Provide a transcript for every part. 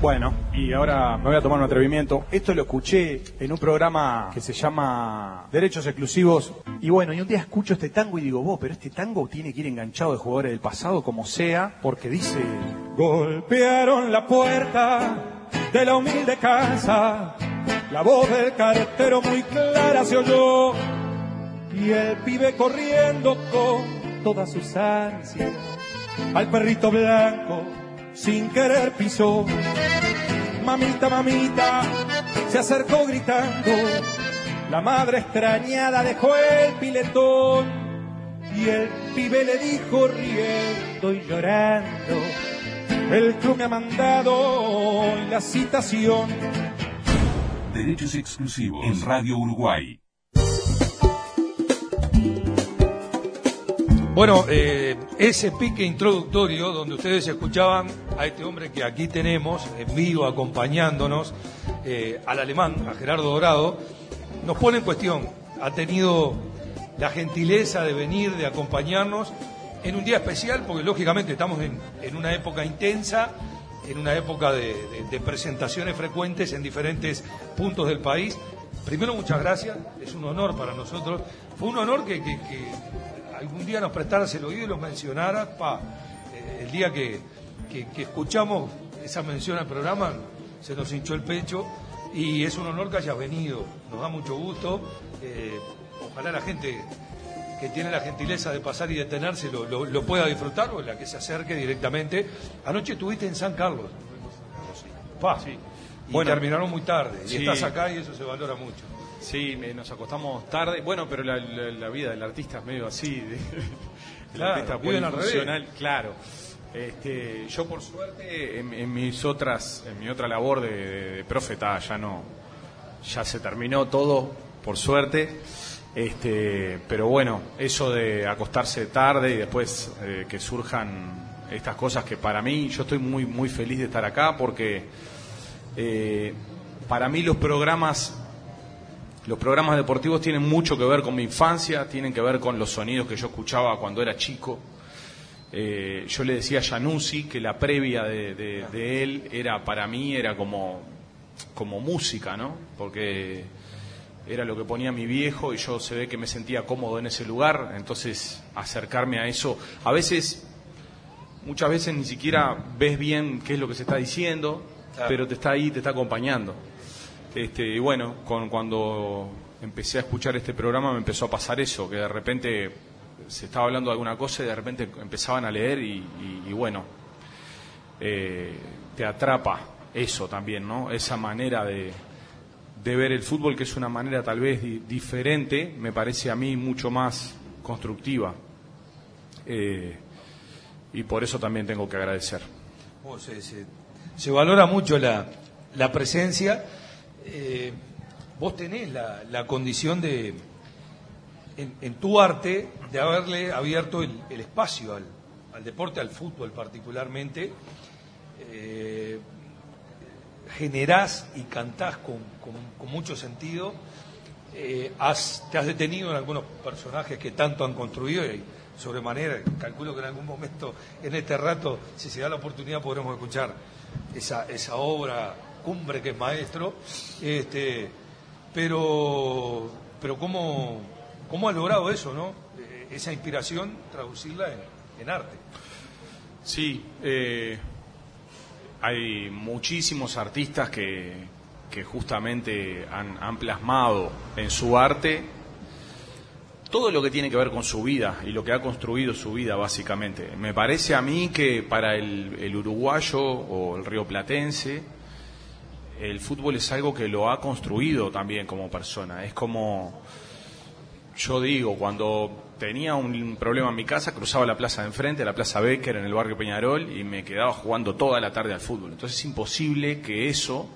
Bueno, y ahora me voy a tomar un atrevimiento. Esto lo escuché en un programa que se llama Derechos Exclusivos. Y bueno, y un día escucho este tango y digo, vos, pero este tango tiene que ir enganchado de jugadores del pasado como sea, porque dice... Golpearon la puerta de la humilde casa, la voz del cartero muy clara se oyó, y el pibe corriendo con todas sus ansias, al perrito blanco sin querer pisó. Mamita, mamita, se acercó gritando. La madre extrañada dejó el piletón y el pibe le dijo riendo y llorando. El club me ha mandado la citación. Derechos exclusivos en Radio Uruguay. Bueno, eh, ese pique introductorio donde ustedes escuchaban a este hombre que aquí tenemos en vivo acompañándonos, eh, al alemán, a Gerardo Dorado, nos pone en cuestión. Ha tenido la gentileza de venir, de acompañarnos en un día especial, porque lógicamente estamos en, una época intensa, en una época de, presentaciones frecuentes en diferentes puntos del país. Primero, muchas gracias, es un honor para nosotros. Fue un honor que algún día nos prestaras el oído y lo mencionaras, pa, eh, el día que, escuchamos esa mención al programa, se nos hinchó el pecho y es un honor que hayas venido, nos da mucho gusto. Eh, ojalá la gente que tiene la gentileza de pasar y detenerse lo, pueda disfrutar o la que se acerque directamente. Anoche estuviste en San Carlos. Pa, sí. Y bueno, terminaron muy tarde. Y estás acá y eso se valora mucho. Sí, nos acostamos tarde. Bueno, pero la, vida del artista es medio así. De, claro, artista claro. Este, yo por suerte en, mis otras, en mi otra labor de, profeta ya no, ya se terminó todo, por suerte. Este, pero bueno, eso de acostarse tarde y después eh, que surjan estas cosas que para mí, yo estoy muy muy feliz de estar acá porque eh, para mí los programas los programas deportivos tienen mucho que ver con mi infancia, tienen que ver con los sonidos que yo escuchaba cuando era chico. Eh, yo le decía a Januzzi que la previa de, él era para mí era como, como música, ¿no? Porque era lo que ponía mi viejo y yo se ve que me sentía cómodo en ese lugar, entonces acercarme a eso, a veces, muchas veces ni siquiera ves bien qué es lo que se está diciendo, pero te está ahí, te está acompañando. Este, y bueno, con, cuando empecé a escuchar este programa me empezó a pasar eso, que de repente se estaba hablando de alguna cosa y de repente empezaban a leer y, bueno, eh, te atrapa eso también, ¿no? Esa manera de, ver el fútbol, que es una manera tal vez diferente, me parece a mí mucho más constructiva. Eh, y por eso también tengo que agradecer. Oh, se, valora mucho la, la presencia eh, vos tenés la, condición de, en, tu arte, de haberle abierto el, espacio al, deporte, al fútbol particularmente. Eh, generás y cantás con, mucho sentido. Eh, te has detenido en algunos personajes que tanto han construido y sobremanera, calculo que en algún momento, en este rato, si se da la oportunidad, podremos escuchar esa, esa obra cumbre que es maestro, este, pero, pero ¿cómo, cómo ha logrado eso, no? Eh, esa inspiración, traducirla en, arte. Sí, eh, hay muchísimos artistas que, que justamente han, han, plasmado en su arte todo lo que tiene que ver con su vida y lo que ha construido su vida básicamente. Me parece a mí que para el, el uruguayo o el río platense, el fútbol es algo que lo ha construido también como persona. Es como, yo digo, cuando tenía un problema en mi casa, cruzaba la plaza de enfrente, la plaza Becker en el barrio Peñarol, y me quedaba jugando toda la tarde al fútbol. Entonces es imposible que eso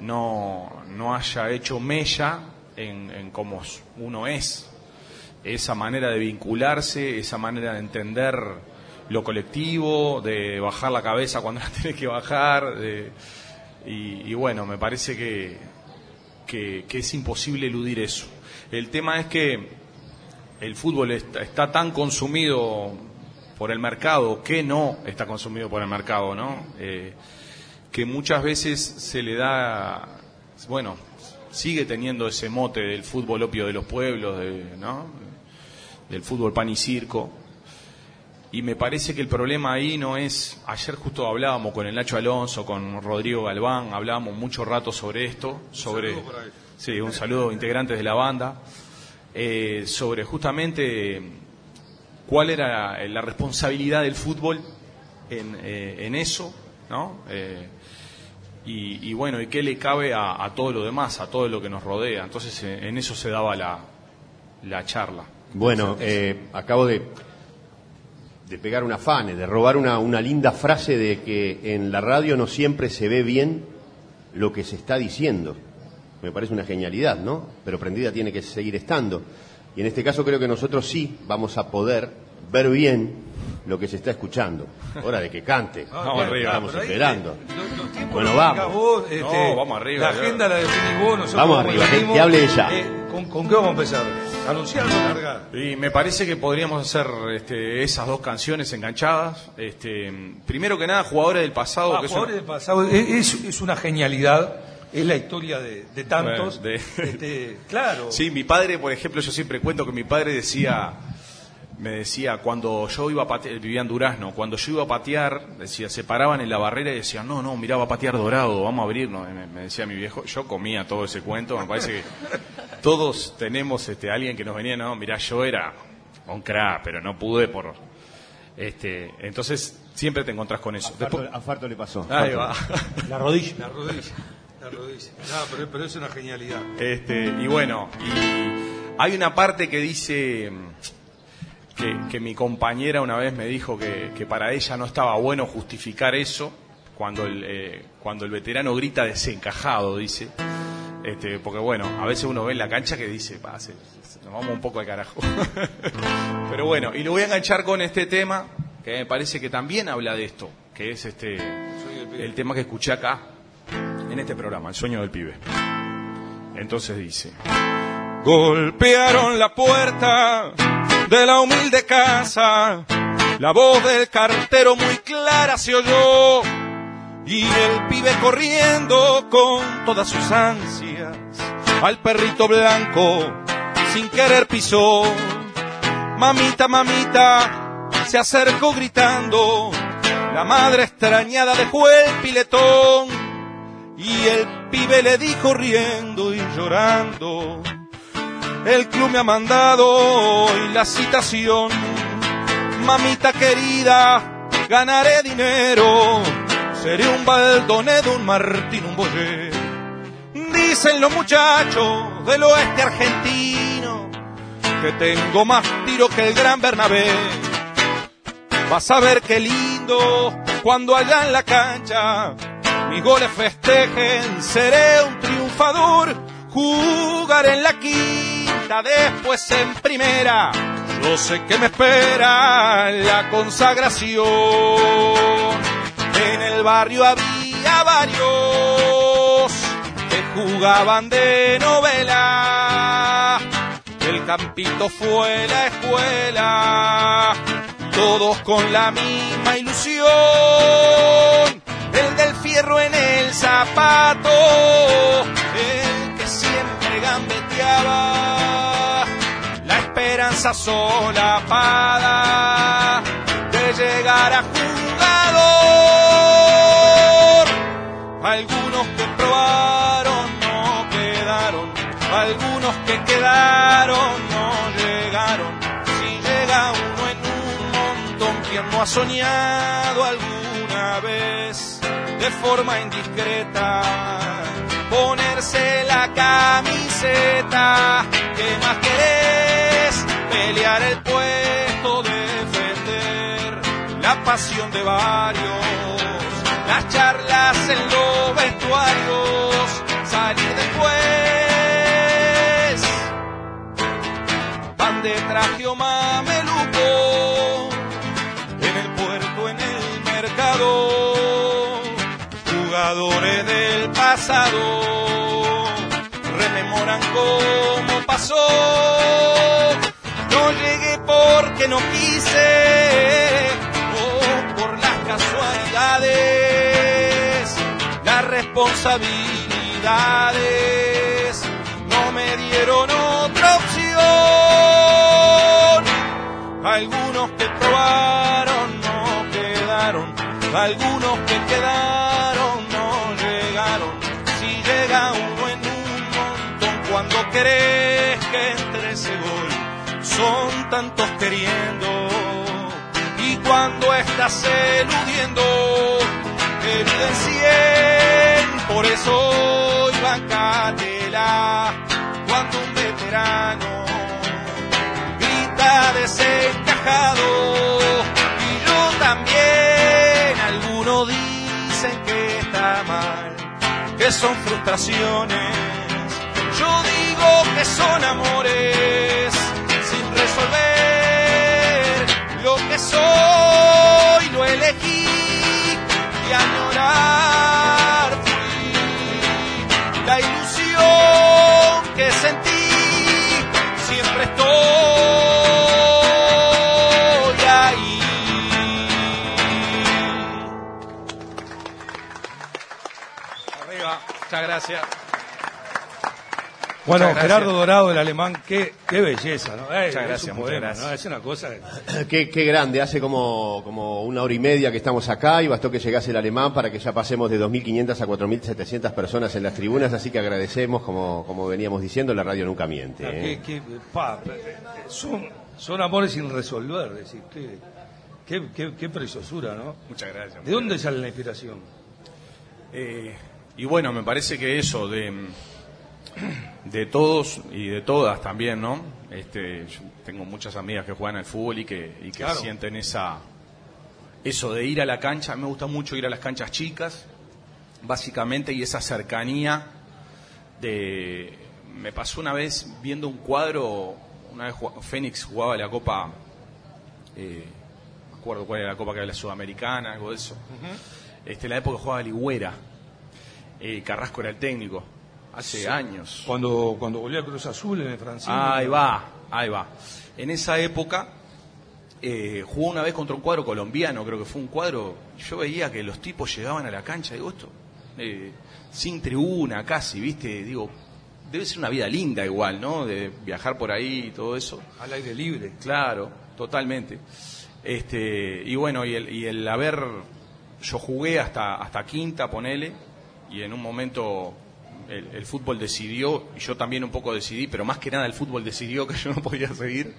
no, no haya hecho mella en, en cómo uno es. Esa manera de vincularse, esa manera de entender lo colectivo, de bajar la cabeza cuando la tiene que bajar, de y, bueno, me parece que, que, es imposible eludir eso. El tema es que el fútbol está, tan consumido por el mercado que no está consumido por el mercado, ¿no? Eh, que muchas veces se le da, bueno, sigue teniendo ese mote del fútbol opio de los pueblos, de, ¿no? del fútbol pan y circo. Y me parece que el problema ahí no es, ayer justo hablábamos con el Nacho Alonso, con Rodrigo Galván, hablábamos mucho rato sobre esto, sobre, sí, un saludo integrantes de la banda, eh, sobre justamente cuál era la responsabilidad del fútbol en, eh, en eso, ¿no? Eh, y, bueno, y qué le cabe a, todo lo demás, a todo lo que nos rodea. Entonces, en eso se daba la, la charla. Bueno, acabo de de pegar una fane, de robar una, una linda frase de que en la radio no siempre se ve bien lo que se está diciendo. Me parece una genialidad, ¿no? Pero prendida tiene que seguir estando. Y en este caso creo que nosotros sí vamos a poder ver bien lo que se está escuchando. Hora de que cante. vamos arriba. Estamos esperando. bueno, vamos. Este, vamos arriba. La agenda la definís vos, nosotros Vamos arriba, que, hable ella. Eh, ¿con, qué vamos a empezar? ¿Anunciar o largar? Y me parece que podríamos hacer este, esas dos canciones enganchadas. Este, primero que nada, Jugadores del Pasado. Ah, jugadores del Pasado es, es una genialidad es la historia de, tantos. Este, claro. Sí, mi padre, por ejemplo, yo siempre cuento que mi padre decía, me decía, cuando yo iba a patear, vivía en Durazno, cuando yo iba a patear, decía, se paraban en la barrera y decían, no, no, mirá, va a patear dorado, vamos a abrirnos. Me, decía mi viejo, yo comía todo ese cuento, me parece que todos tenemos este, alguien que nos venía, no, mirá, yo era un crack, pero no pude por... Este, entonces siempre te encontrás con eso. A Farto, le pasó. Ahí va. La rodilla. La rodilla. Pero, es una genialidad. Este, y bueno, y hay una parte que dice que, mi compañera una vez me dijo que, para ella no estaba bueno justificar eso cuando el, eh, cuando el veterano grita desencajado, dice. Este, porque bueno, a veces uno ve en la cancha que dice, nos vamos un poco de carajo. Pero bueno, y lo voy a enganchar con este tema, que me parece que también habla de esto, que es este el tema que escuché acá, en este programa, El sueño del pibe. Entonces dice, golpearon la puerta de la humilde casa. La voz del cartero muy clara se oyó y el pibe corriendo con todas sus ansias al perrito blanco sin querer pisó. Mamita, mamita, se acercó gritando. La madre extrañada dejó el piletón y el pibe le dijo riendo y llorando el club me ha mandado hoy la citación. Mamita querida, ganaré dinero. Seré un Baldonedo, un Martín, un Boyer. Dicen los muchachos del oeste argentino que tengo más tiro que el gran Bernabé. Vas a ver qué lindo cuando allá en la cancha mis goles festejen. Seré un triunfador, jugar en la quinta después en primera. Yo sé que me espera la consagración. En el barrio había varios que jugaban de novela. El campito fue la escuela, todos con la misma ilusión. Fierro en el zapato, el que siempre gambeteaba esperanza solapada de llegar a jugador. Algunos que probaron no quedaron, algunos que quedaron no llegaron. Si llega uno en un montón, quien no ha soñado vez de forma indiscreta ponerse la camiseta que más querés pelear el puesto defender la pasión de varios las charlas en los vestuarios salir después. Van de traje o mameluco jugadores del pasado rememoran cómo pasó. No llegué porque no quise, o por las casualidades. responsabilidades no me dieron otra opción. Algunos que probaron no quedaron, algunos que quedaron querés que entre ese gol, son tantos queriendo. Y cuando estás eludiendo, eluden cien, por eso hoy bancatela cuando un veterano grita desencajado y yo también algunos dicen que está mal que son frustraciones digo que son amores sin resolver lo que soy. Lo elegí y añorar fui la ilusión que sentí siempre estoy ahí. Arriba, muchas gracias. Bueno. Gerardo Dorado, el alemán, qué, qué belleza, ¿no? Eh, Muchas es gracias, muchas. ¿no? Es una cosa. Qué, qué grande, hace como, como una hora y media que estamos acá y bastó que llegase el alemán para que ya pasemos de 2.500 a 4.700 personas en las tribunas, así que agradecemos, como, como veníamos diciendo, la radio nunca miente. Ah, ¿eh? qué- qué- pa, son, son amores sin resolver, decir, qué, qué, qué- qué preciosura, ¿no? Muchas gracias. ¿De dónde sale la inspiración? Eh, y bueno, me parece que eso de, de todos y de todas también, ¿no? Este, yo tengo muchas amigas que juegan al fútbol y que, y que Claro. sienten esa eso de ir a la cancha. A mí me gusta mucho ir a las canchas chicas, básicamente, y esa cercanía de... Me pasó una vez viendo un cuadro, una vez jugaba- Fénix jugaba la Copa, eh, no me acuerdo cuál era la Copa que era la Sudamericana, algo de eso. este, la época jugaba Ligüera, eh, Carrasco era el técnico, hace años. Cuando, cuando volvió a Cruz Azul en el Francino. Ahí va, ahí va. En esa época eh, jugó una vez contra un cuadro colombiano, creo que fue un cuadro. Yo veía que los tipos llegaban a la cancha, digo, esto, eh, sin tribuna casi, ¿viste? Digo, debe ser una vida linda igual, ¿no? De viajar por ahí y todo eso. Al aire libre. Claro, totalmente. Este, y bueno, y el, y el haber, yo jugué hasta, hasta quinta, ponele, y en un momento el, el fútbol decidió, y yo también un poco decidí, pero más que nada el fútbol decidió que yo no podía seguir.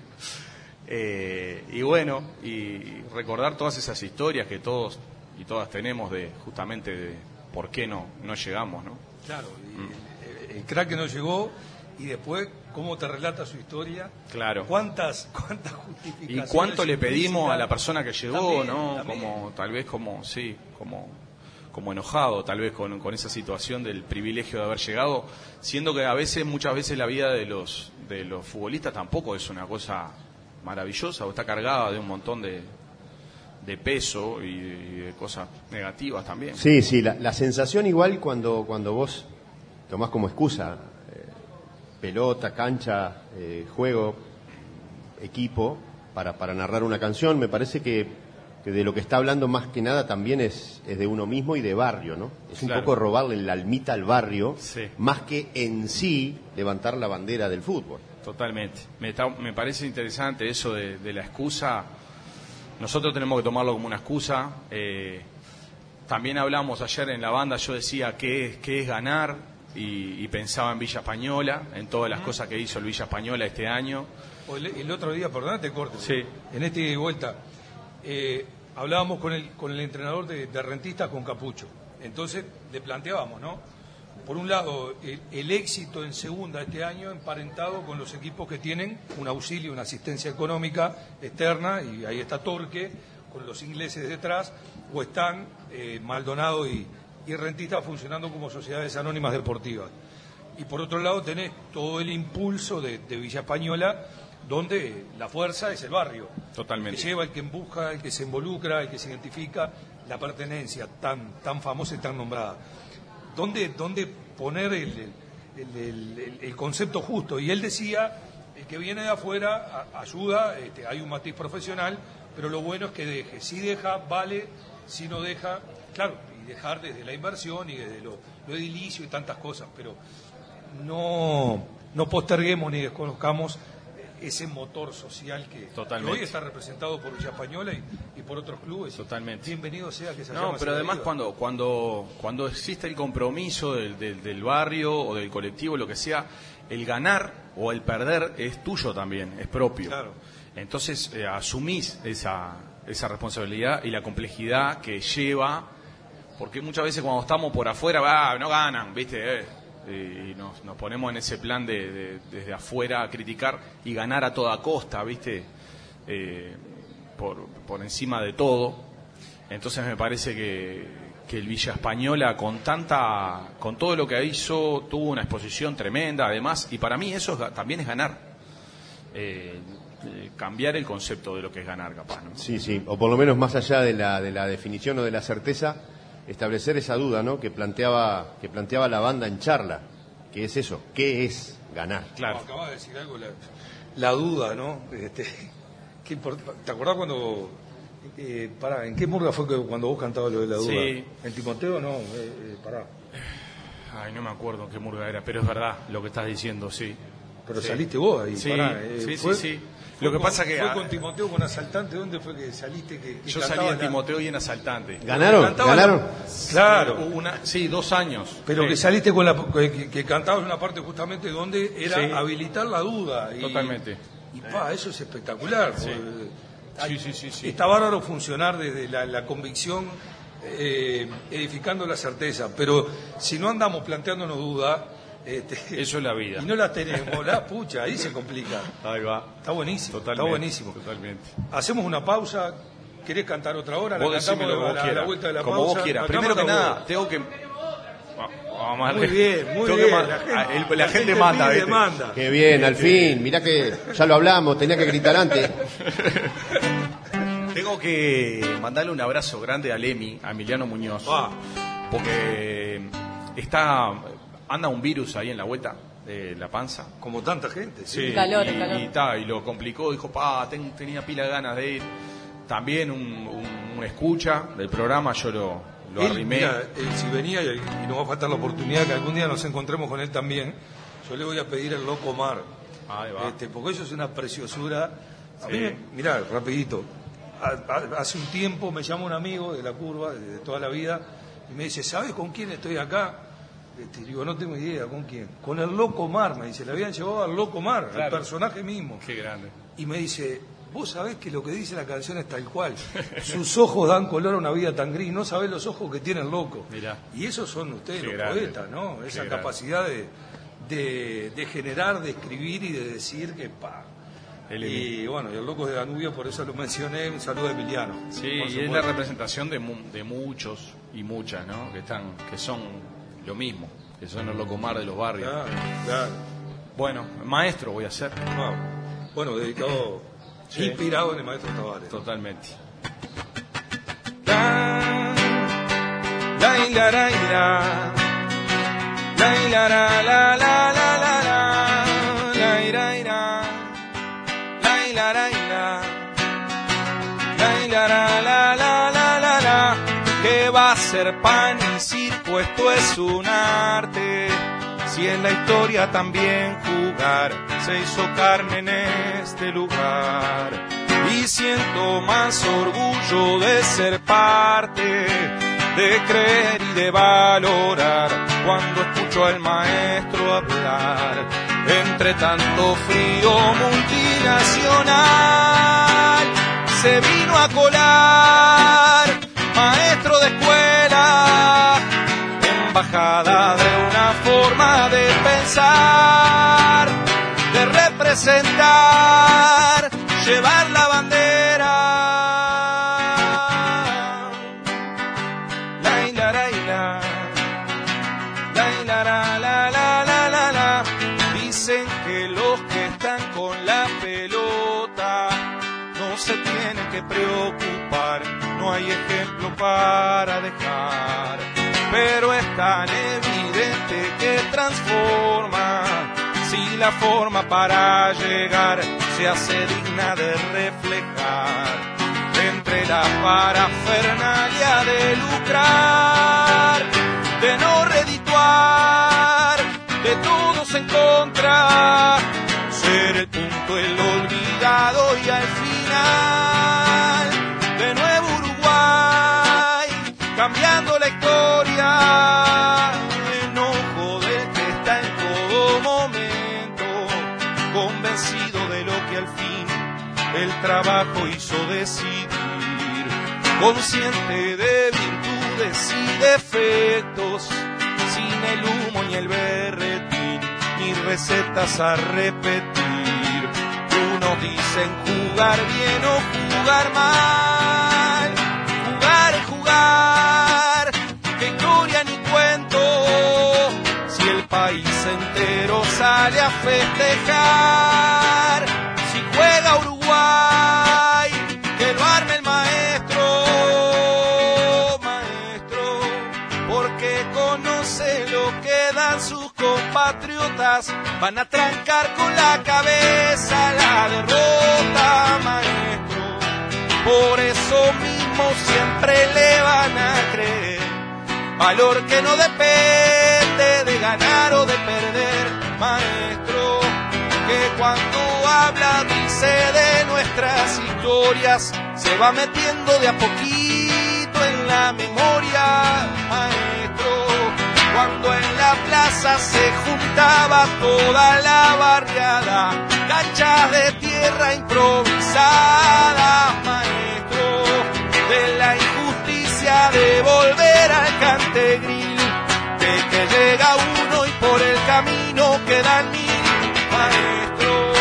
Eh, y bueno, y recordar todas esas historias que todos y todas tenemos de justamente de por qué no, no llegamos, ¿no? Claro, y el, el crack que no llegó y después cómo te relata su historia. Claro. ¿Cuántas, cuántas ¿Y justificaciones? cuánto le pedimos a la persona que llegó, También, no? también. Como, tal vez como, sí, como, como enojado, tal vez con, con esa situación del privilegio de haber llegado, siendo que a veces, muchas veces la vida de los, de los futbolistas tampoco es una cosa maravillosa, o está cargada de un montón de, de peso y, de cosas negativas también. Sí, sí, la, la sensación igual cuando, cuando vos tomás como excusa eh, pelota, cancha, eh, juego, equipo, para, para narrar una canción, me parece que, que de lo que está hablando más que nada también es, es de uno mismo y de barrio, ¿no? Es un Claro. poco robarle la almita al barrio, Sí. más que en sí levantar la bandera del fútbol. Totalmente. Me, está- me parece interesante eso de, de la excusa. Nosotros tenemos que tomarlo como una excusa. Eh, también hablamos ayer en la banda, yo decía qué es, qué es ganar y, y pensaba en Villa Española, en todas las cosas que hizo el Villa Española este año. O El, el otro día, perdónate, corte. Sí. En este vuelta, eh, hablábamos con el, con el entrenador de, rentistas, con Capucho. Entonces le planteábamos, ¿no? Por un lado, el, éxito en segunda este año emparentado con los equipos que tienen un auxilio, una asistencia económica externa, y ahí está Torque, con los ingleses detrás, o están eh, Maldonado y, y Rentistas funcionando como sociedades anónimas deportivas. Y por otro lado tenés todo el impulso de, de Villa Española, donde la fuerza es el barrio. Totalmente. El que lleva, el que empuja, el que se involucra, el que se identifica, la pertenencia tan, tan famosa y tan nombrada. ¿Dónde, dónde poner el, el- el- concepto justo? Y él decía, el que viene de afuera a- ayuda, este, hay un matiz profesional, pero lo bueno es que deje. Si deja, vale, si no deja, claro, y dejar desde la inversión y desde lo, lo edilicio y tantas cosas, pero no, no posterguemos ni desconozcamos ese motor social que, Totalmente. hoy está representado por Villa Española y, y por otros clubes. Totalmente. Bienvenido sea que se No, pero además cuando, cuando, cuando existe el compromiso del, del- del barrio o del colectivo, lo que sea, el ganar o el perder es tuyo también, es propio. Claro. Entonces eh, asumís esa, esa responsabilidad y la complejidad que lleva, porque muchas veces cuando estamos por afuera, va, no ganan, ¿viste? Eh, y nos, nos ponemos en ese plan de, de- desde afuera a criticar y ganar a toda costa, ¿viste? Eh, por, por encima de todo. Entonces me parece que, que el Villa Española con tanta, con todo lo que hizo, tuvo una exposición tremenda, además, y para mí eso también es ganar. Eh, eh, cambiar el concepto de lo que es ganar, capaz, ¿no? Sí, sí, o por lo menos más allá de la, de la definición o de la certeza, establecer esa duda ¿no? que, planteaba, que planteaba la banda en charla, que es eso, ¿qué es ganar? Claro. Acabas de decir algo, la, la duda, ¿no? Este, qué ¿Te acordás cuando... Eh, pará, ¿en qué murga fue que cuando vos cantabas lo de la duda? Sí. ¿En Timoteo no? Eh, eh, pará. Ay, no me acuerdo qué murga era, pero es verdad lo que estás diciendo, sí. Pero Sí. saliste vos ahí, Sí, pará. eh, sí, sí, fue- sí. Lo que con- pasa que- Fue con Timoteo, con Asaltante, ¿dónde fue que saliste? Que, que Yo salí en la- Timoteo y en Asaltante. ¿Ganaron? ¿Ganaron? la- Claro. Una, sí, dos años. Pero Sí. que saliste con la que, que cantabas una parte justamente donde era Sí. habilitar la duda. Y, Totalmente. Y pa, eso es espectacular. Sí. porque Sí, sí, sí, sí. Está bárbaro funcionar desde la, la convicción, eh, edificando la certeza. Pero si no andamos planteándonos dudas, este, Eso es la vida. y no la tenemos, la pucha, ahí se complica. Ahí va. Está buenísimo. Totalmente. Está buenísimo. Totalmente. Hacemos una pausa. ¿Querés cantar otra hora? La Vos cantamos decime lo que a vos la, a la quieras. vuelta de la Como pausa. vos quieras. Primero que nada, vos. tengo que. Vamos a Muy bien, muy tengo que bien. La gente, ah, la la gente gente manda, ¿viste? manda. Qué bien, al fin, mirá que ya lo hablamos, tenía que gritar antes. Tengo que mandarle un abrazo grande a Lemi, a Emiliano Muñoz, Ah. porque está anda un virus ahí en la vuelta de la panza. Como tanta gente. Sí. Sí, Calor, y, calor. y ta, y lo complicó, dijo, pa, ten- tenía pila de ganas de ir. También un, un- un escucha del programa, yo lo, lo Él, arrimé. mira, él si venía y, y nos va a faltar la oportunidad que algún día nos encontremos con él también, yo le voy a pedir el loco mar. Ahí va. Este, porque eso es una preciosura. A Sí. mí, me- mirá, rapidito. A- a- hace un tiempo me llama un amigo de la curva, de, de toda la vida, y me dice, ¿sabes con quién estoy acá? Este, digo, no tengo idea, ¿con quién? Con el Loco Mar, me dice, le habían llevado al Loco Mar, al Claro. personaje mismo. Qué grande. Y me dice, vos sabés que lo que dice la canción es tal cual. Sus ojos dan color a una vida tan gris, no sabés los ojos que tiene el loco. Mirá. Y esos son ustedes Qué los grande. poetas, ¿no? Esa capacidad de, de, de generar, de escribir y de decir que pa. El y bueno, y el loco de Danubio, por eso lo mencioné, un saludo a Emiliano. Sí, y es la representación de, mu- de muchos y muchas, ¿no? Que están, que son lo mismo, que son los locomar de los barrios. Claro, claro. Bueno, maestro voy a ser, Wow. Bueno, dedicado, Sí. inspirado en el maestro Tavares. totalmente. La ila la ila. La ila la la la la la la. La ira ira. La ila la ila. La ila la la la la la la. Que va a ser pan y circo, esto es un arte. Si en la historia también jugar se hizo carne en este lugar. Y siento más orgullo de ser parte, de creer y de valorar cuando escucho al maestro hablar. Entre tanto frío multinacional se vino a colar, maestro de escuela, de una forma de pensar, de representar, llevar la bandera. La la. La la la la la la la. Dicen que los que están con la pelota no se tienen que preocupar, no hay ejemplo para dejar. Pero es tan evidente que transforma. Si la forma para llegar se hace digna de reflejar entre la parafernalia de lucrar, de no redituar, de todos en contra, ser el punto, el olvidado y al final, de nuevo Uruguay, cambiando historia, enojo del que está en todo momento, convencido de lo que al fin el trabajo hizo decidir, consciente de virtudes y defectos, sin el humo ni el berretín, ni recetas a repetir. Unos dicen jugar bien o jugar mal, entero sale a festejar, si juega Uruguay, que lo arme el maestro, maestro, porque conoce lo que dan sus compatriotas, van a trancar con la cabeza la derrota, maestro, por eso mismo siempre le van a creer, valor que no depende ganar o de perder, maestro, que cuando habla dice de nuestras historias, se va metiendo de a poquito en la memoria, maestro. Cuando en la plaza se juntaba toda la barriada, canchas de tierra improvisada, maestro, de la injusticia de volver al que llega uno y por el camino quedan mil, maestro,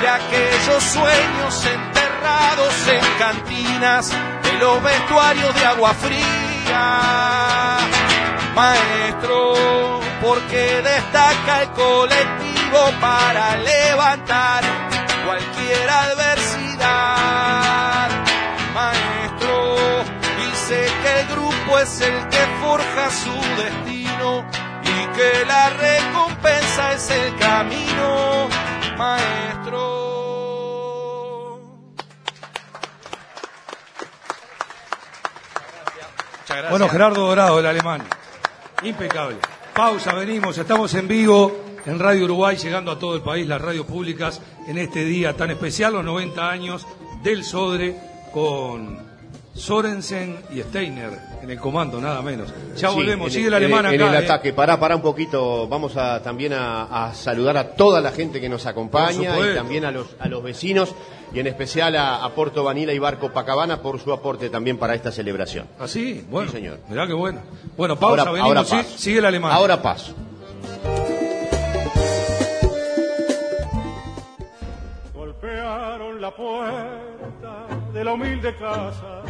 de aquellos sueños enterrados en cantinas, de los vestuarios de agua fría. Maestro, porque destaca el colectivo para levantar cualquier adversidad. Maestro, dice que el grupo es el que forja su destino que la recompensa es el camino. Maestro. Bueno, Gerardo Dorado, el alemán. Impecable. Pausa, venimos, estamos en vivo en Radio Uruguay, llegando a todo el país, las radios públicas, en este día tan especial, los 90 años del Sodre, con Sorensen y Steiner en el comando, nada menos. Ya Sí, volvemos, en sigue el- alemán en, acá. En el eh. ataque, pará, pará un poquito. Vamos a también a, a saludar a toda la gente que nos acompaña y también a los, a los vecinos y en especial a, a Porto Vanila y Barco Pacabana por su aporte también para esta celebración. Así, bueno. Sí, señor. Mirá qué bueno. Bueno, pausa, Ahora- venimos, ahora sí- paso. sigue el alemán. Ahora paso. Golpearon la puerta de la humilde casa.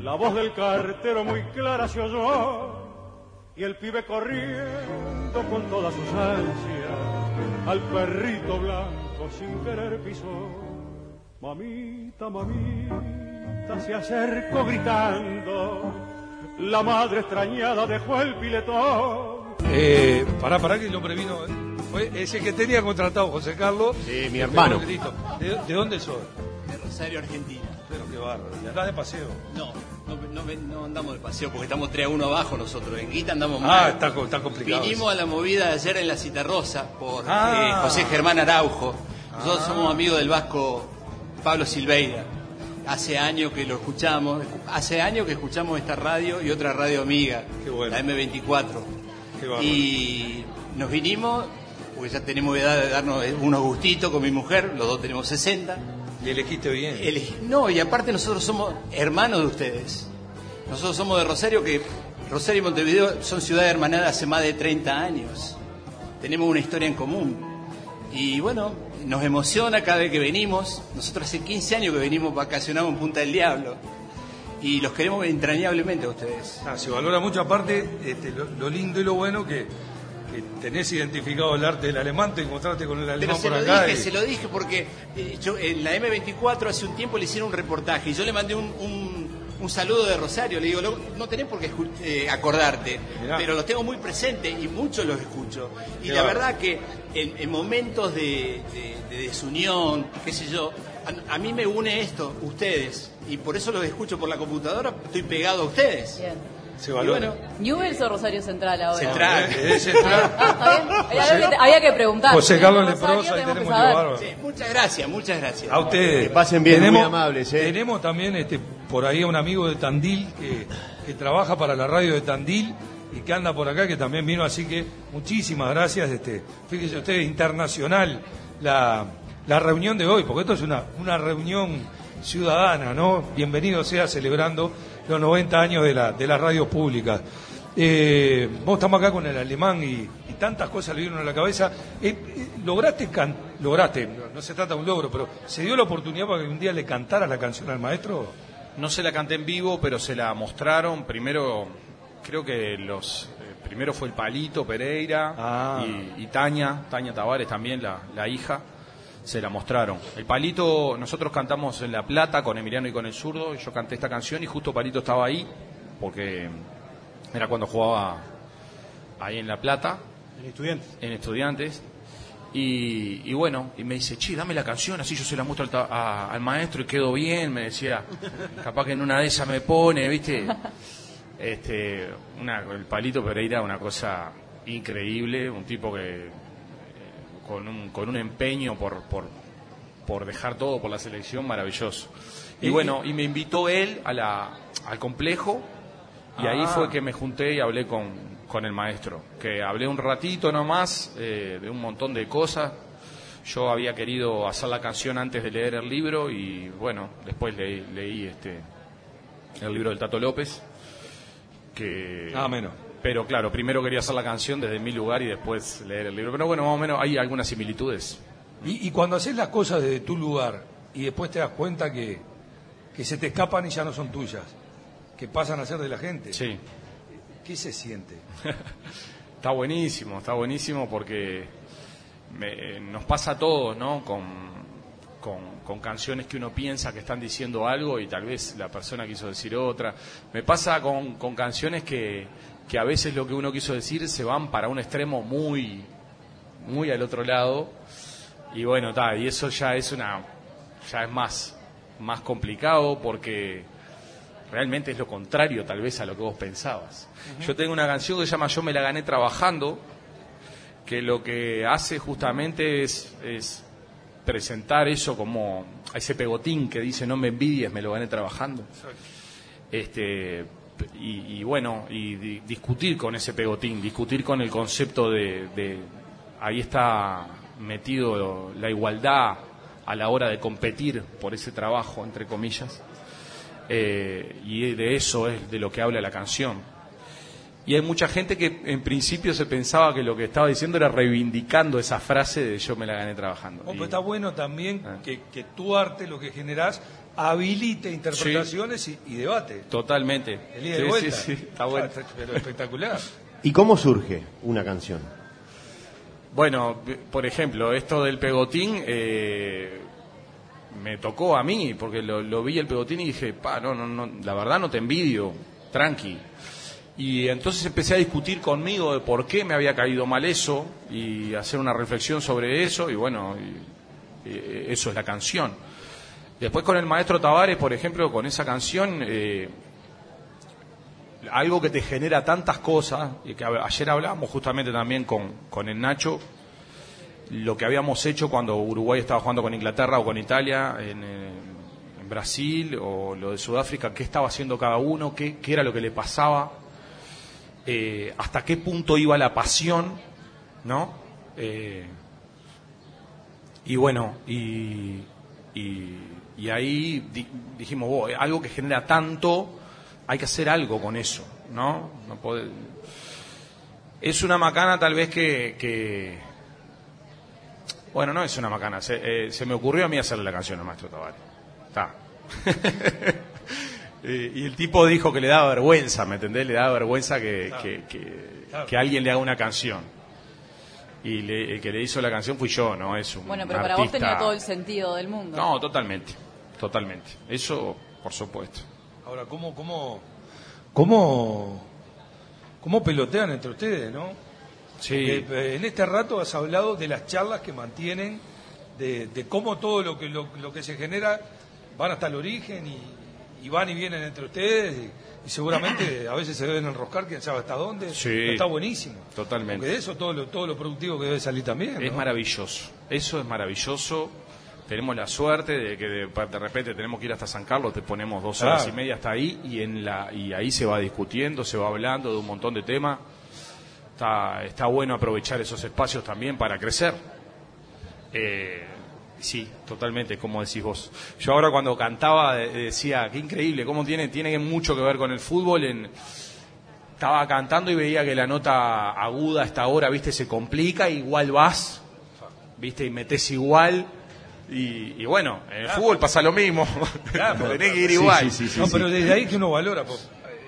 La voz del cartero muy clara se oyó. Y el pibe corriendo con todas sus ansias al perrito blanco sin querer pisó. Mamita, mamita se acercó gritando. La madre extrañada dejó el piletón. Eh, pará, pará que lo previno. eh. Fue ese que tenía contratado José Carlos. Sí, mi hermano. el. ¿De, de dónde sos? de Rosario, Argentina. Pero qué bárbaro. ¿Y andás de paseo? No, no, no, andamos de paseo porque estamos 3 a 1 abajo nosotros. En Guita andamos Ah, mal. está, co- está complicado. Vinimos a la movida de ayer en la Citarrosa por Ah. eh, José Germán Araujo. Nosotros somos amigos del vasco Pablo Silveira. Hace años que lo escuchamos, hace años que escuchamos esta radio y otra radio amiga, Qué bueno. la M24. Qué bárbaro. y nos vinimos, porque ya tenemos edad de darnos unos gustitos con mi mujer, los dos tenemos 60. Y elegiste bien. No, y aparte nosotros somos hermanos de ustedes. Nosotros somos de Rosario, que Rosario y Montevideo son ciudades hermanadas hace más de 30 años. Tenemos una historia en común. Y bueno, nos emociona cada vez que venimos. Nosotros hace 15 años que venimos vacacionamos en Punta del Diablo. Y los queremos entrañablemente a ustedes. Ah, se valora mucho aparte este, lo, lo lindo y lo bueno que, que tenés identificado el arte del alemán, te encontraste con el Pero alemán se por lo acá. dije, y- se lo dije porque eh, yo en la M24 hace un tiempo le hicieron un reportaje y yo le mandé un, un- un saludo de Rosario. Le digo, "Lo- no tenés por qué eh, acordarte, Mirá. pero los tengo muy presentes y muchos los escucho. Y la verdad que en, en momentos de, de- de desunión, qué sé yo, a, a mí me une esto, ustedes. Y por eso los escucho por la computadora, estoy pegado a ustedes. Bien. Se Y valora. bueno, ¿Newells o Rosario Central ahora? Central. Eh, Central. Ah, está bien. Había que, había que preguntar. José Carlos Leprosa, ahí tenemos que. Sí, muchas gracias, muchas gracias. A ustedes. Que pasen bien, muy amables, ¿eh? Tenemos también este, por ahí a un amigo de Tandil que, que trabaja para la radio de Tandil y que anda por acá, que también vino, así que muchísimas gracias. Este, fíjense ustedes, internacional la, la reunión de hoy, porque esto es una, una reunión ciudadana, ¿no? Bienvenido sea celebrando los 90 años de, la, de las radios públicas. Eh, vos estamos acá con el alemán y, y tantas cosas le dieron a la cabeza. Eh, eh, lograste, can- lograste, no, no se trata de un logro, pero ¿se dio la oportunidad para que un día le cantara la canción al maestro? No se la canté en vivo, pero se la mostraron. Primero, creo que los. eh, primero fue el Palito Pereira Ah. y, y Tania, Tania Tavares también, la, la hija. Se la mostraron. El Palito, nosotros cantamos en La Plata con Emiliano y con el zurdo. y Yo canté esta canción y justo Palito estaba ahí, porque era cuando jugaba ahí en La Plata El estudiante. en estudiantes. Y, y bueno, y me dice, che, dame la canción, así yo se la muestro al, ta- a- al maestro y quedo bien, me decía, capaz que en una de esas me pone, ¿viste? Este, una, el Palito Pereira, una cosa increíble, un tipo que con un, con un empeño por, por, por dejar todo por la selección maravilloso. Y Y- bueno, y me invitó él a la, al complejo y ahí Ah. fue que me junté y hablé con, con el maestro, que hablé un ratito nomás eh, de un montón de cosas. Yo había querido hacer la canción antes de leer el libro y bueno, después leí, leí este el libro del Tato López. Que, Nada menos. Pero claro, primero quería hacer la canción desde mi lugar y después leer el libro. Pero bueno, más o menos hay algunas similitudes. Y, y cuando haces las cosas desde tu lugar y después te das cuenta que, que se te escapan y ya no son tuyas, que pasan a ser de la gente, Sí. ¿qué se siente? Está buenísimo, está buenísimo porque me- nos pasa a todos, ¿no? Con, con- con canciones que uno piensa que están diciendo algo y tal vez la persona quiso decir otra. Me pasa con, con canciones que, que a veces lo que uno quiso decir se van para un extremo muy, muy al otro lado. Y bueno, está, y eso ya es una, ya es más, más complicado porque realmente es lo contrario tal vez a lo que vos pensabas. Yo tengo una canción que se llama Yo me la gané trabajando, que lo que hace justamente es, es presentar eso como a ese pegotín que dice no me envidies, me lo gané trabajando. Este, y, y bueno, y di- discutir con ese pegotín, discutir con el concepto de, de- ahí está metido la igualdad a la hora de competir por ese trabajo, entre comillas. Eh, y de eso es de lo que habla la canción. Y hay mucha gente que en principio se pensaba que lo que estaba diciendo era reivindicando esa frase de yo me la gané trabajando. Oh, Y- pero está bueno también Ah. que, que tu arte, lo que generás, habilite interpretaciones y, y debate. Totalmente. El día Sí, de vuelta. sí, sí, está bueno. Ah, pero espectacular. ¿Y cómo surge una canción? Bueno, por ejemplo, esto del pegotín eh, me tocó a mí, porque lo, lo vi el pegotín y dije, pa, no, no, no, la verdad no te envidio, tranqui. Y entonces empecé a discutir conmigo de por qué me había caído mal eso y hacer una reflexión sobre eso y bueno, y- y eso es la canción. Después con el maestro Tavares, por ejemplo, con esa canción, eh, algo que te genera tantas cosas, y que ayer hablábamos justamente también con, con el Nacho, lo que habíamos hecho cuando Uruguay estaba jugando con Inglaterra o con Italia, en, eh, Brasil o lo de Sudáfrica, qué estaba haciendo cada uno, qué, qué era lo que le pasaba, eh, hasta qué punto iba la pasión, ¿no? Y bueno, y, y ahí di- dijimos, "Oh, algo que genera tanto, hay que hacer algo con eso, ¿no? no puede- Es una macana tal vez que, que- Bueno, no es una macana, se, eh, se me ocurrió a mí hacerle la canción al maestro Tavares. Está. Y el tipo dijo que le daba vergüenza, ¿me entendés? Le daba vergüenza que, que, que- Claro. que alguien le haga una canción. Y le- el que le hizo la canción fui yo, ¿no? Es un Bueno, pero para vos tenía todo el sentido del mundo. No, totalmente, totalmente. Eso, por supuesto. Ahora, ¿cómo, cómo, cómo, cómo pelotean entre ustedes, no? Sí. Porque, eh, en este rato has hablado de las charlas que mantienen, de, de cómo todo lo que, lo, lo que se genera van hasta el origen y, y van y vienen entre ustedes y, y seguramente a veces se deben enroscar, quién sabe hasta dónde. Sí. Está buenísimo. Totalmente. Porque de eso todo lo, todo lo productivo que debe salir también. Es maravilloso. Eso es maravilloso. Tenemos la suerte de que de, de repente tenemos que ir hasta San Carlos, te ponemos dos horas Claro. y media hasta ahí y en la y ahí se va discutiendo, se va hablando de un montón de temas. Está, está bueno aprovechar esos espacios también para crecer. Eh, sí, totalmente, como decís vos. Yo ahora cuando cantaba eh, decía, qué increíble, cómo tiene, tiene mucho que ver con el fútbol. En, estaba cantando y veía que la nota aguda hasta ahora, viste, se complica, igual vas, viste, y metes igual. Y, y bueno, en el fútbol pasa lo mismo. Claro, Tenés que ir sí, igual. sí, sí, no, pero desde ahí que uno valora. po. Eh,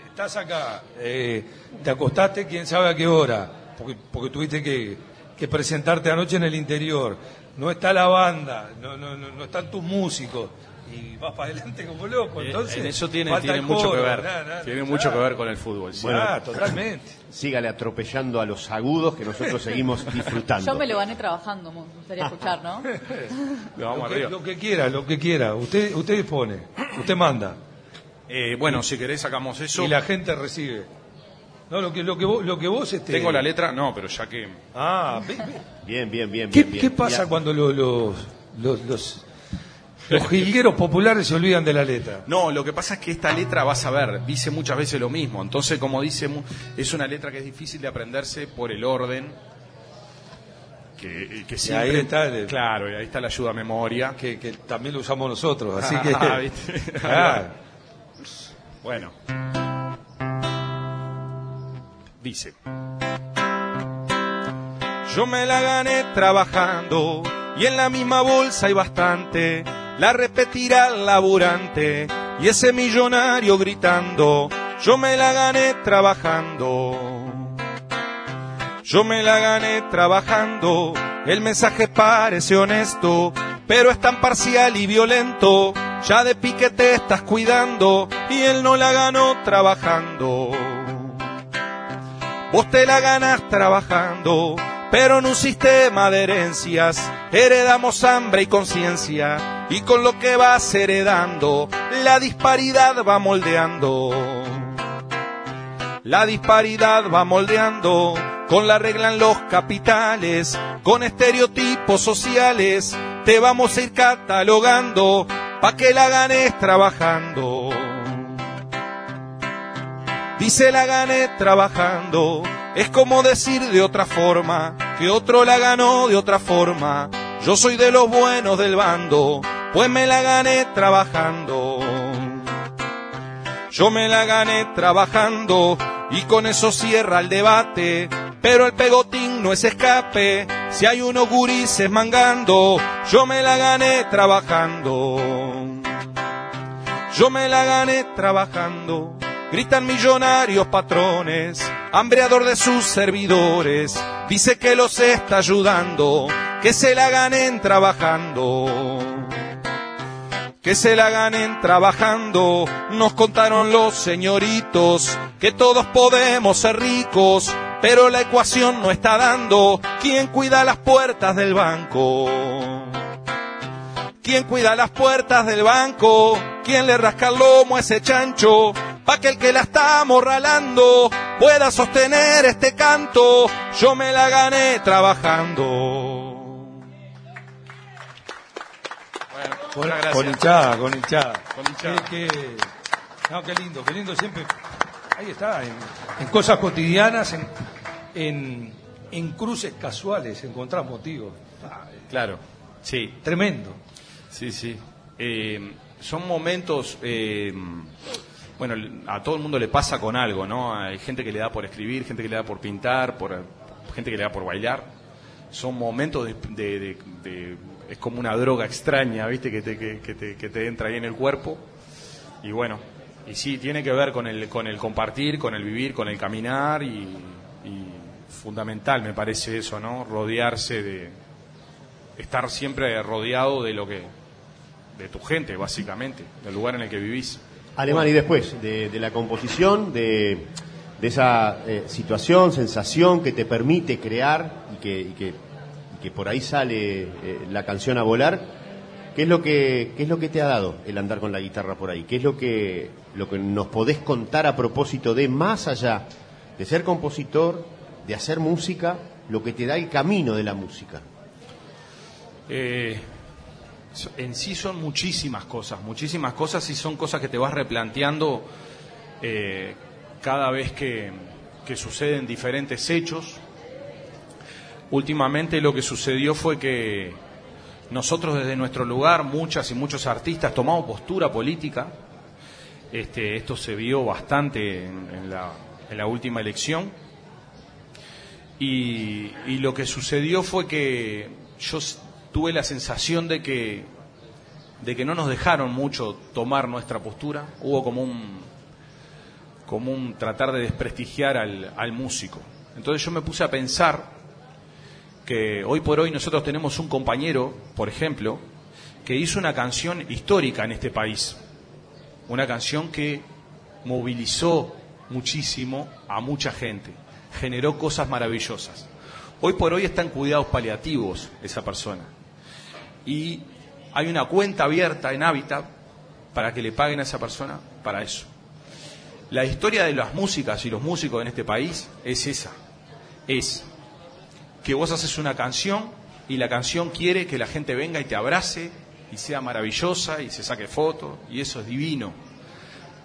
Estás acá, eh, te acostaste, quién sabe a qué hora, porque, porque tuviste que, que presentarte anoche en el interior. No está la banda, no, no, no, no están tus músicos. Y vas para adelante como loco. Eh, Entonces, en eso tiene, tiene mucho que ver. tiene mucho que ver con el fútbol. sí. Ah, totalmente. Sígale atropellando a los agudos que nosotros seguimos disfrutando. Yo me lo gané trabajando, me gustaría escuchar, ¿no? Lo vamos Lo que, arriba. lo que quiera, lo que quiera. Usted, usted dispone, usted manda. Eh, bueno, si querés sacamos eso. Y la gente recibe. No, lo que, lo que vos, lo que vos este... Tengo la letra, no, pero ya que... Ah, Bien, bien, bien, ¿Qué, bien, bien. qué pasa Ya- cuando lo- los, los, los, los jilgueros populares se olvidan de la letra? No, lo que pasa es que esta letra, vas a ver, dice muchas veces lo mismo. Entonces, como dice, es una letra que es difícil de aprenderse por el orden. Que, que siempre- ahí está el- Claro, y ahí está la ayuda a memoria. Que, que también lo usamos nosotros, así que... Ah, ¿viste? Ah, Bueno. Dice. Yo me la gané trabajando y en la misma bolsa hay bastante. La repetirá el laburante y ese millonario gritando. Yo me la gané trabajando. Yo me la gané trabajando. El mensaje parece honesto, pero es tan parcial y violento. Ya de pique te estás cuidando y él no la ganó trabajando. Vos te la ganás trabajando, pero en un sistema de herencias heredamos hambre y conciencia, y con lo que vas heredando, la disparidad va moldeando. La disparidad va moldeando, con la regla en los capitales, con estereotipos sociales, te vamos a ir catalogando, pa' que la ganes trabajando. Dice la gané trabajando, es como decir de otra forma, que otro la ganó de otra forma. Yo soy de los buenos del bando, pues me la gané trabajando. Yo me la gané trabajando y con eso cierra el debate. Pero el pegotín no es escape, si hay unos gurises mangando, yo me la gané trabajando. Yo me la gané trabajando. Gritan millonarios patrones, hambreador de sus servidores. Dice que los está ayudando, que se la ganen trabajando. Que se la ganen trabajando. Nos contaron los señoritos que todos podemos ser ricos, pero la ecuación no está dando. ¿Quién cuida las puertas del banco? ¿Quién cuida las puertas del banco? ¿Quién le rasca el lomo a ese chancho? Pa' que el que la está amorralando pueda sostener este canto. Yo me la gané trabajando. con, gracias. con hinchada, con hinchada. Con hinchada. Qué, qué- no, qué lindo, qué lindo siempre. Ahí está, en, en cosas cotidianas, en, en, en cruces casuales, encontrás motivos. Ah, Claro, sí, tremendo. sí, sí. Eh, son momentos, eh, bueno, a todo el mundo le pasa con algo, ¿no? Hay gente que le da por escribir, gente que le da por pintar, por gente que le da por bailar. Son momentos de, de- de- de- es como una droga extraña, ¿viste? Que te, que, que te, que te entra ahí en el cuerpo. Y bueno, y sí, tiene que ver con el, con el compartir, con el vivir, con el caminar y, y fundamental me parece eso, ¿no? Rodearse de, estar siempre rodeado de lo que de tu gente básicamente del lugar en el que vivís Alemán, y después de, la composición, de, esa eh, situación, sensación que te permite crear y que, por ahí sale eh, la canción a volar, ¿qué es, lo que, ¿qué es lo que te ha dado el andar con la guitarra por ahí? ¿Qué es lo que, lo que nos podés contar a propósito de, más allá de ser compositor, de hacer música, lo que te da el camino de la música? Eh, en sí son muchísimas cosas, muchísimas cosas y son cosas que te vas replanteando eh, cada vez que, suceden diferentes hechos. Últimamente lo que sucedió fue que nosotros desde nuestro lugar, muchas y muchos artistas, tomamos postura política. Este, esto se vio bastante en, la, última elección. Y, y lo que sucedió fue que yo tuve la sensación de que, de que no nos dejaron mucho tomar nuestra postura. Hubo como un, como un tratar de desprestigiar al, al músico. Entonces yo me puse a pensar que hoy por hoy nosotros tenemos un compañero, por ejemplo, que hizo una canción histórica en este país. Una canción que movilizó muchísimo a mucha gente, generó cosas maravillosas. Hoy por hoy está en cuidados paliativos esa persona. Y hay una cuenta abierta en Hábitat para que le paguen a esa persona para eso. La historia de las músicas y los músicos en este país es esa. Es que vos haces una canción y la canción quiere que la gente venga y te abrace y sea maravillosa y se saque fotos y eso es divino.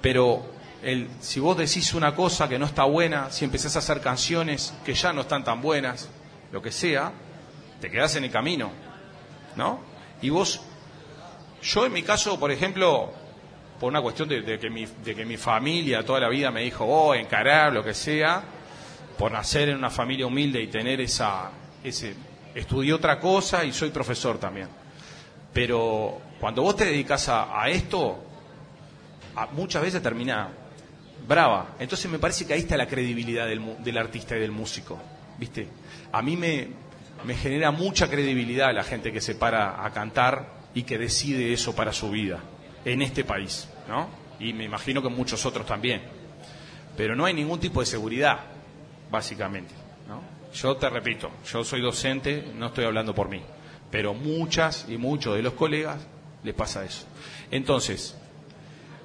Pero el, si vos decís una cosa que no está buena, si empezás a hacer canciones que ya no están tan buenas, lo que sea, te quedás en el camino, ¿no? Y vos, yo en mi caso, por ejemplo, por una cuestión de, que, mi, de que mi familia toda la vida me dijo, oh, encarar, lo que sea, por nacer en una familia humilde y tener esa, ese, estudié otra cosa y soy profesor también. Pero cuando vos te dedicas a, esto, muchas veces termina brava. Entonces me parece que ahí está la credibilidad del, del artista y del músico. ¿Viste? A mí me, me genera mucha credibilidad la gente que se para a cantar y que decide eso para su vida en este país, ¿no? Y me imagino que muchos otros también. Pero no hay ningún tipo de seguridad, básicamente. ¿no? Yo te repito, yo soy docente, no estoy hablando por mí, pero muchas y muchos de los colegas les pasa eso. Entonces,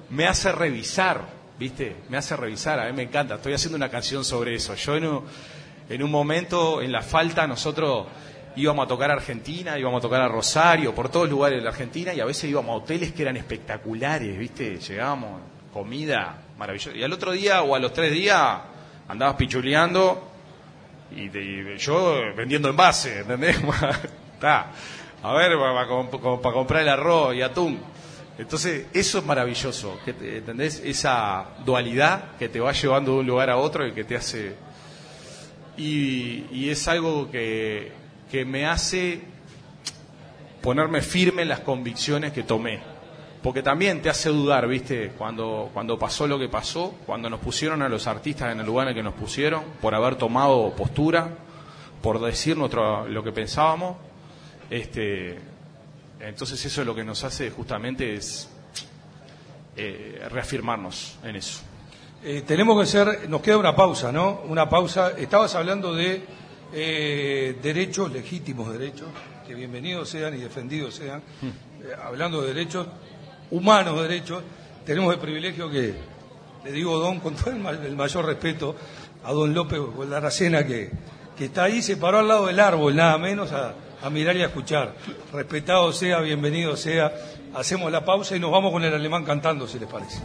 me hace revisar, ¿viste? Me hace revisar, a mí me encanta, estoy haciendo una canción sobre eso. Yo un, en un momento, en la falta, nosotros íbamos a tocar a Argentina, íbamos a tocar a Rosario, por todos lugares de la Argentina, y a veces íbamos a hoteles que eran espectaculares, ¿viste? Llegábamos, comida maravillosa. Y al otro día o a los tres días andabas pichuleando y, yo vendiendo envase, ¿entendés? Está. A ver, para comprar el arroz y atún. Entonces, eso es maravilloso, ¿entendés? Esa dualidad que te va llevando de un lugar a otro y que te hace... Y, y es algo que, que me hace ponerme firme en las convicciones que tomé. Porque también te hace dudar, ¿viste? Cuando, cuando pasó lo que pasó, cuando nos pusieron a los artistas en el lugar en el que nos pusieron, por haber tomado postura, por decir nuestro, lo que pensábamos, este, entonces eso es lo que nos hace justamente es eh, reafirmarnos en eso. Eh, tenemos que ser, nos queda una pausa, ¿no? Una pausa. Estabas hablando de eh, derechos, legítimos derechos, que bienvenidos sean y defendidos sean. Eh, hablando de derechos, humanos derechos, tenemos el privilegio que, le digo don, con todo el, ma- el mayor respeto, a don López Aracena que, que está ahí, se paró al lado del árbol, nada menos, a, a mirar y a escuchar. Respetado sea, bienvenido sea. Hacemos la pausa y nos vamos con el alemán cantando, si les parece.